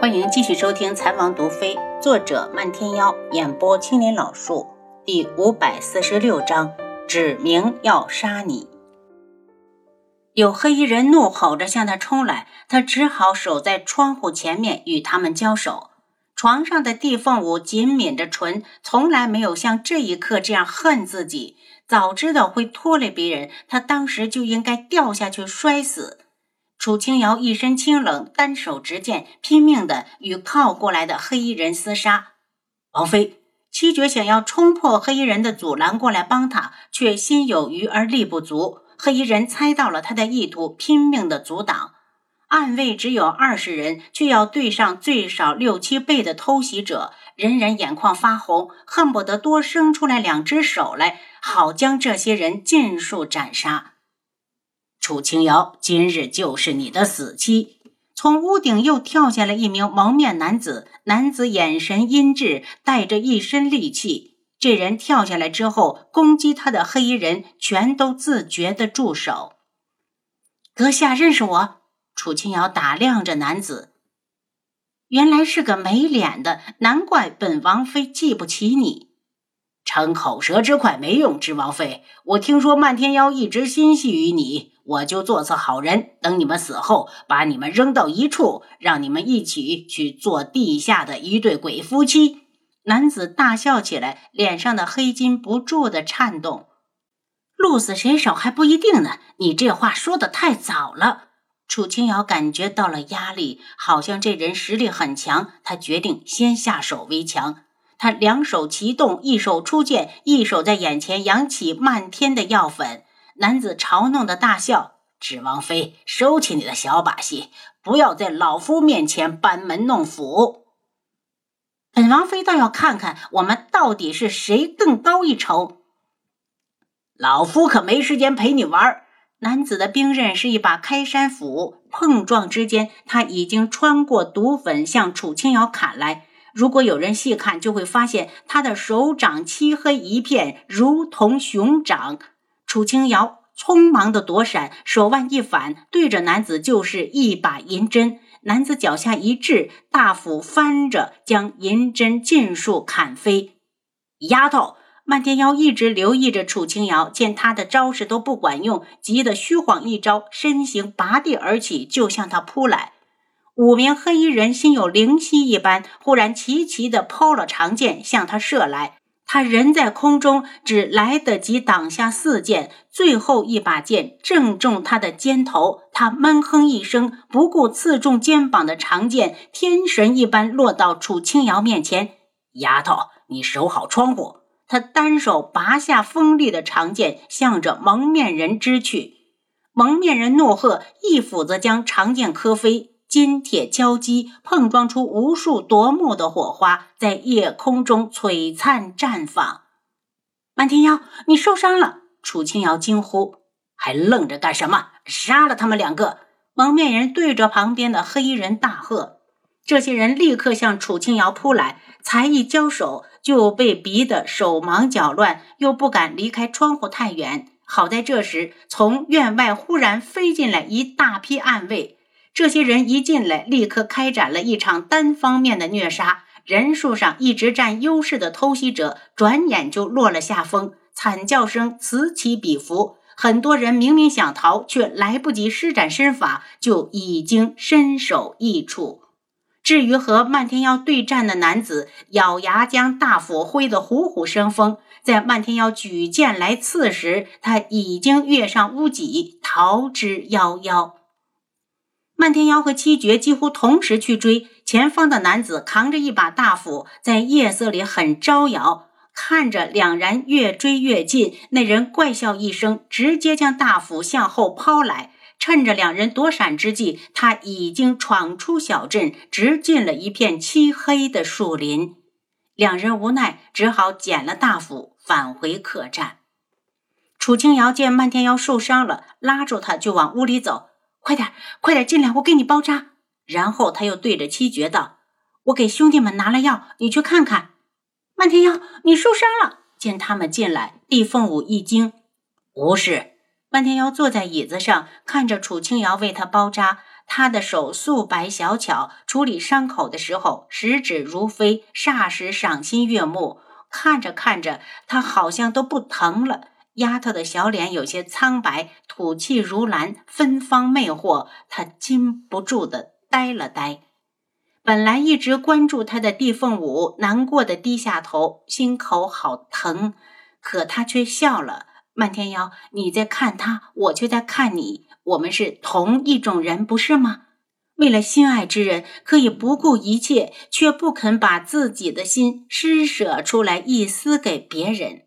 欢迎继续收听《残王毒妃》，作者漫天妖，演播青莲老树，第五百四十六章，指明要杀你。有黑衣人怒吼着向他冲来，他只好守在窗户前面与他们交手。床上的地凤舞紧抿着唇，从来没有像这一刻这样恨自己。早知道会拖累别人，他当时就应该掉下去摔死。楚清瑶一身清冷，单手执剑，拼命的与靠过来的黑衣人厮杀。王妃，七绝想要冲破黑衣人的阻拦过来帮他，却心有余而力不足。黑衣人猜到了他的意图，拼命的阻挡。暗卫只有二十人，却要对上最少六七倍的偷袭者，人人眼眶发红，恨不得多生出来两只手来，好将这些人尽数斩杀。楚清瑶，今日就是你的死期！从屋顶又跳下来一名蒙面男子，男子眼神阴鸷，带着一身戾气。这人跳下来之后，攻击他的黑衣人全都自觉的住手。阁下认识我？楚清瑶打量着男子，原来是个没脸的，难怪本王妃记不起你。逞口舌之快没用，之王妃。我听说漫天妖一直心系于你，我就做次好人，等你们死后，把你们扔到一处，让你们一起去做地下的一对鬼夫妻。男子大笑起来，脸上的黑筋不住的颤动。鹿死谁手还不一定呢，你这话说的太早了。楚清瑶感觉到了压力，好像这人实力很强，他决定先下手为强。他两手齐动，一手出剑，一手在眼前扬起漫天的药粉。男子嘲弄的大笑：“芷王妃，收起你的小把戏，不要在老夫面前班门弄斧。本王妃倒要看看我们到底是谁更高一筹。老夫可没时间陪你玩。”男子的兵刃是一把开山斧，碰撞之间，他已经穿过毒粉，向楚清瑶砍来。如果有人细看，就会发现他的手掌漆黑一片，如同熊掌。楚清瑶匆忙的躲闪，手腕一反，对着男子就是一把银针。男子脚下一掷，大斧翻着，将银针尽数砍飞。丫头，漫天妖一直留意着楚清瑶，见他的招式都不管用，急得虚晃一招，身形拔地而起，就向他扑来。五名黑衣人心有灵犀一般，忽然齐齐地抛了长剑向他射来。他人在空中，只来得及挡下四剑，最后一把剑正中他的肩头。他闷哼一声，不顾刺中肩膀的长剑，天神一般落到楚清瑶面前。丫头，你守好窗户。他单手拔下锋利的长剑，向着蒙面人支去。蒙面人怒喝，一斧子将长剑磕飞。金铁交击，碰撞出无数夺目的火花，在夜空中璀璨绽放。漫天妖，你受伤了！楚清瑶惊呼：“还愣着干什么？杀了他们两个！”蒙面人对着旁边的黑衣人大喝。这些人立刻向楚清瑶扑来，才一交手就被逼得手忙脚乱，又不敢离开窗户太远。好在这时，从院外忽然飞进来一大批暗卫。这些人一进来，立刻开展了一场单方面的虐杀。人数上一直占优势的偷袭者，转眼就落了下风，惨叫声此起彼伏。很多人明明想逃，却来不及施展身法，就已经身首异处。至于和漫天妖对战的男子，咬牙将大斧挥得虎虎生风。在漫天妖举剑来刺时，他已经跃上屋脊，逃之夭夭。漫天妖和七绝几乎同时去追，前方的男子扛着一把大斧，在夜色里很招摇。看着两人越追越近，那人怪笑一声，直接将大斧向后抛来。趁着两人躲闪之际，他已经闯出小镇，直进了一片漆黑的树林。两人无奈，只好捡了大斧，返回客栈。楚清瑶见漫天妖受伤了，拉住他就往屋里走。快点，快点进来，我给你包扎。然后他又对着七绝道：“我给兄弟们拿了药，你去看看。”漫天妖，你受伤了。见他们进来，厉凤舞一惊：“无事。”漫天妖坐在椅子上，看着楚清瑶为他包扎，他的手素白小巧，处理伤口的时候十指如飞，霎时赏心悦目。看着看着，他好像都不疼了。丫头的小脸有些苍白，吐气如兰，芬芳魅惑。他禁不住的呆了呆。本来一直关注他的地凤舞难过的低下头，心口好疼。可他却笑了。漫天妖，你在看他，我却在看你。我们是同一种人，不是吗？为了心爱之人，可以不顾一切，却不肯把自己的心施舍出来一丝给别人。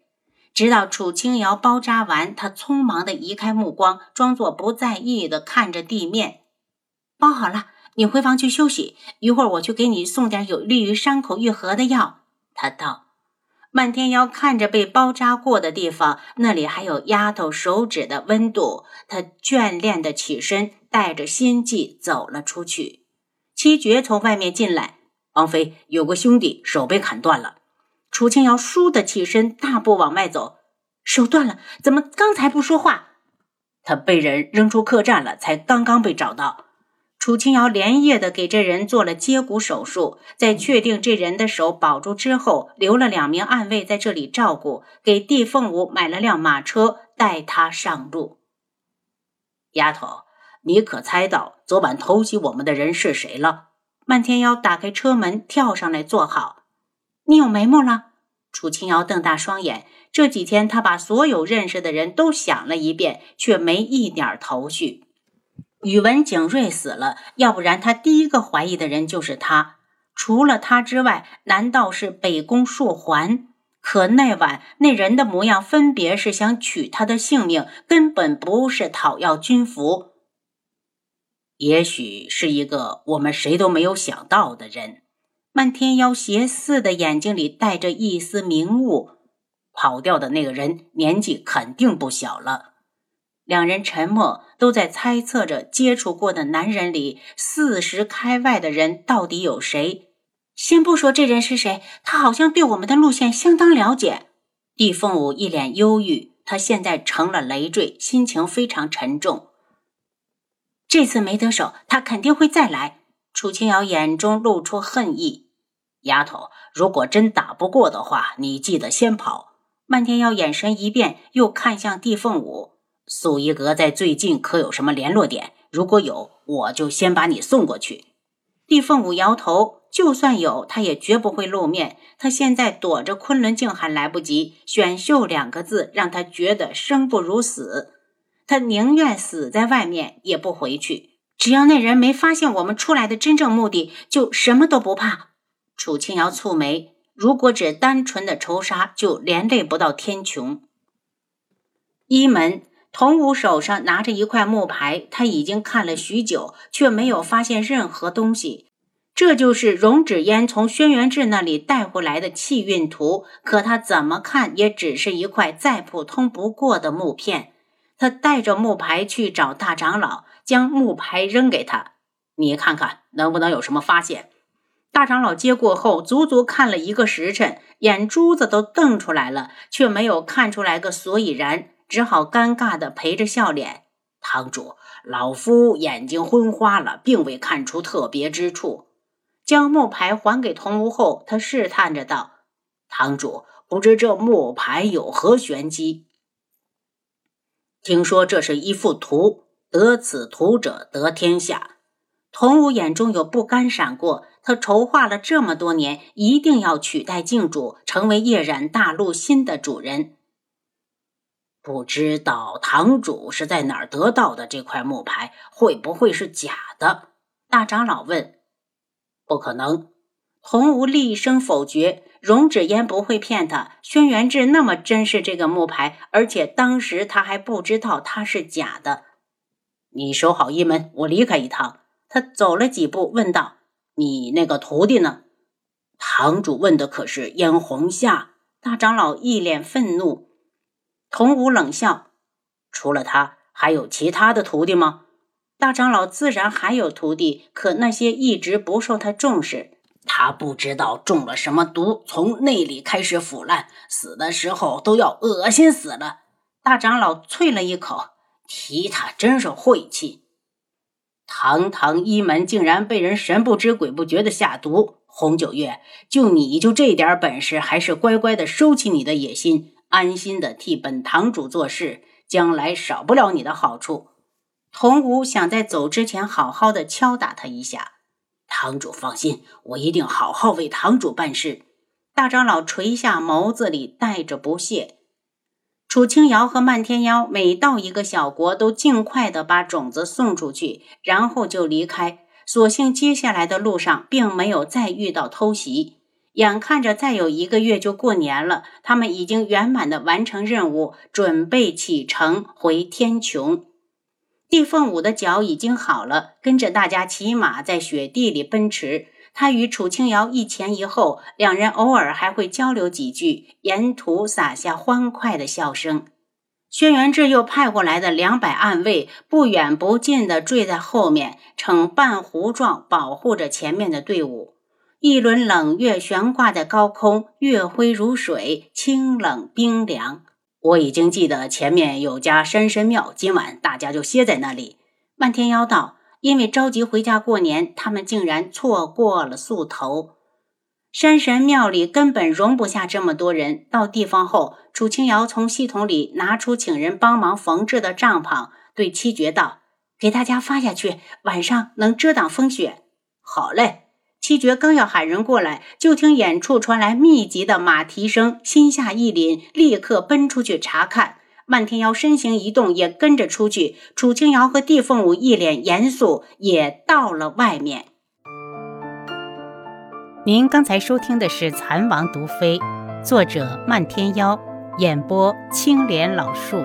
直到楚清瑶包扎完，他匆忙的移开目光，装作不在意的看着地面。包好了，你回房去休息，一会儿我去给你送点有利于伤口愈合的药。他道。漫天妖看着被包扎过的地方，那里还有丫头手指的温度，他眷恋的起身，带着心悸走了出去。七绝从外面进来，王妃有个兄弟手被砍断了。楚清瑶倏地起身，大步往外走，手断了，怎么刚才不说话？他被人扔出客栈了，才刚刚被找到。楚清瑶连夜的给这人做了接骨手术，在确定这人的手保住之后，留了两名暗卫在这里照顾，给帝凤舞买了辆马车，带他上路。丫头，你可猜到昨晚偷袭我们的人是谁了？漫天妖打开车门，跳上来坐好。你有眉目了？楚清瑶瞪大双眼，这几天他把所有认识的人都想了一遍，却没一点头绪。宇文景睿死了，要不然他第一个怀疑的人就是他。除了他之外，难道是北宫硕环？可那晚那人的模样，分别是想取他的性命，根本不是讨要军服。也许是一个我们谁都没有想到的人。漫天妖邪似的眼睛里带着一丝明悟。跑掉的那个人年纪肯定不小了。两人沉默，都在猜测着接触过的男人里，四十开外的人到底有谁。先不说这人是谁，他好像对我们的路线相当了解。帝凤舞一脸忧郁，他现在成了累赘，心情非常沉重。这次没得手，他肯定会再来。楚清瑶眼中露出恨意：“丫头，如果真打不过的话，你记得先跑。”漫天妖眼神一变，又看向帝凤舞。素衣阁在最近可有什么联络点？如果有，我就先把你送过去。帝凤舞摇头，就算有，他也绝不会露面。他现在躲着昆仑镜还来不及，选秀两个字让他觉得生不如死。他宁愿死在外面，也不回去。只要那人没发现我们出来的真正目的，就什么都不怕。楚清瑶蹙眉，如果只单纯的仇杀，就连累不到天穹。一门。童武手上拿着一块木牌，他已经看了许久，却没有发现任何东西。这就是荣止烟从轩辕志那里带回来的气运图，可他怎么看也只是一块再普通不过的木片。他带着木牌去找大长老，将木牌扔给他：“你看看能不能有什么发现？”大长老接过后，足足看了一个时辰，眼珠子都瞪出来了，却没有看出来个所以然。只好尴尬地陪着笑脸。堂主，老夫眼睛昏花了，并未看出特别之处。将木牌还给童无后，他试探着道：“堂主，不知这木牌有何玄机？”听说这是一幅图，得此图者得天下。童无眼中有不甘闪过，他筹划了这么多年，一定要取代镜主，成为夜染大陆新的主人。不知道堂主是在哪儿得到的这块木牌？会不会是假的？大长老问。不可能，洪无厉声否决。荣止烟不会骗他。轩辕志那么珍视这个木牌，而且当时他还不知道它是假的。你守好一门，我离开一趟。他走了几步，问道：“你那个徒弟呢？”堂主问的可是燕红夏。大长老一脸愤怒。童武冷笑：“除了他，还有其他的徒弟吗？”大长老自然还有徒弟，可那些一直不受他重视。他不知道中了什么毒，从内里开始腐烂，死的时候都要恶心死了。大长老啐了一口，提他真是晦气。堂堂一门竟然被人神不知鬼不觉的下毒。洪九月，就你就这点本事，还是乖乖的收起你的野心，安心的替本堂主做事，将来少不了你的好处。童武想在走之前好好的敲打他一下。堂主放心，我一定好好为堂主办事。大长老垂下眸子里带着不屑。楚清瑶和漫天妖每到一个小国，都尽快的把种子送出去，然后就离开。所幸接下来的路上并没有再遇到偷袭，眼看着再有一个月就过年了，他们已经圆满的完成任务，准备启程回天穹。地凤舞的脚已经好了，跟着大家骑马在雪地里奔驰。他与楚清瑶一前一后，两人偶尔还会交流几句，沿途洒下欢快的笑声。轩辕志又派过来的两百暗卫，不远不近地坠在后面，呈半弧状保护着前面的队伍。一轮冷月悬挂在高空，月辉如水，清冷冰凉。我已经记得前面有家山神庙，今晚大家就歇在那里。漫天妖道，因为着急回家过年，他们竟然错过了宿头。山神庙里根本容不下这么多人。到地方后，楚清瑶从系统里拿出请人帮忙缝制的帐篷，对七绝道：“给大家发下去，晚上能遮挡风雪。”好嘞。七绝刚要喊人过来，就听远处传来密集的马蹄声，心下一凛，立刻奔出去查看。漫天妖身形一动，也跟着出去。楚清瑶和地凤舞一脸严肃，也到了外面。您刚才收听的是《蚕王毒妃》，作者漫天妖，演播青莲老树。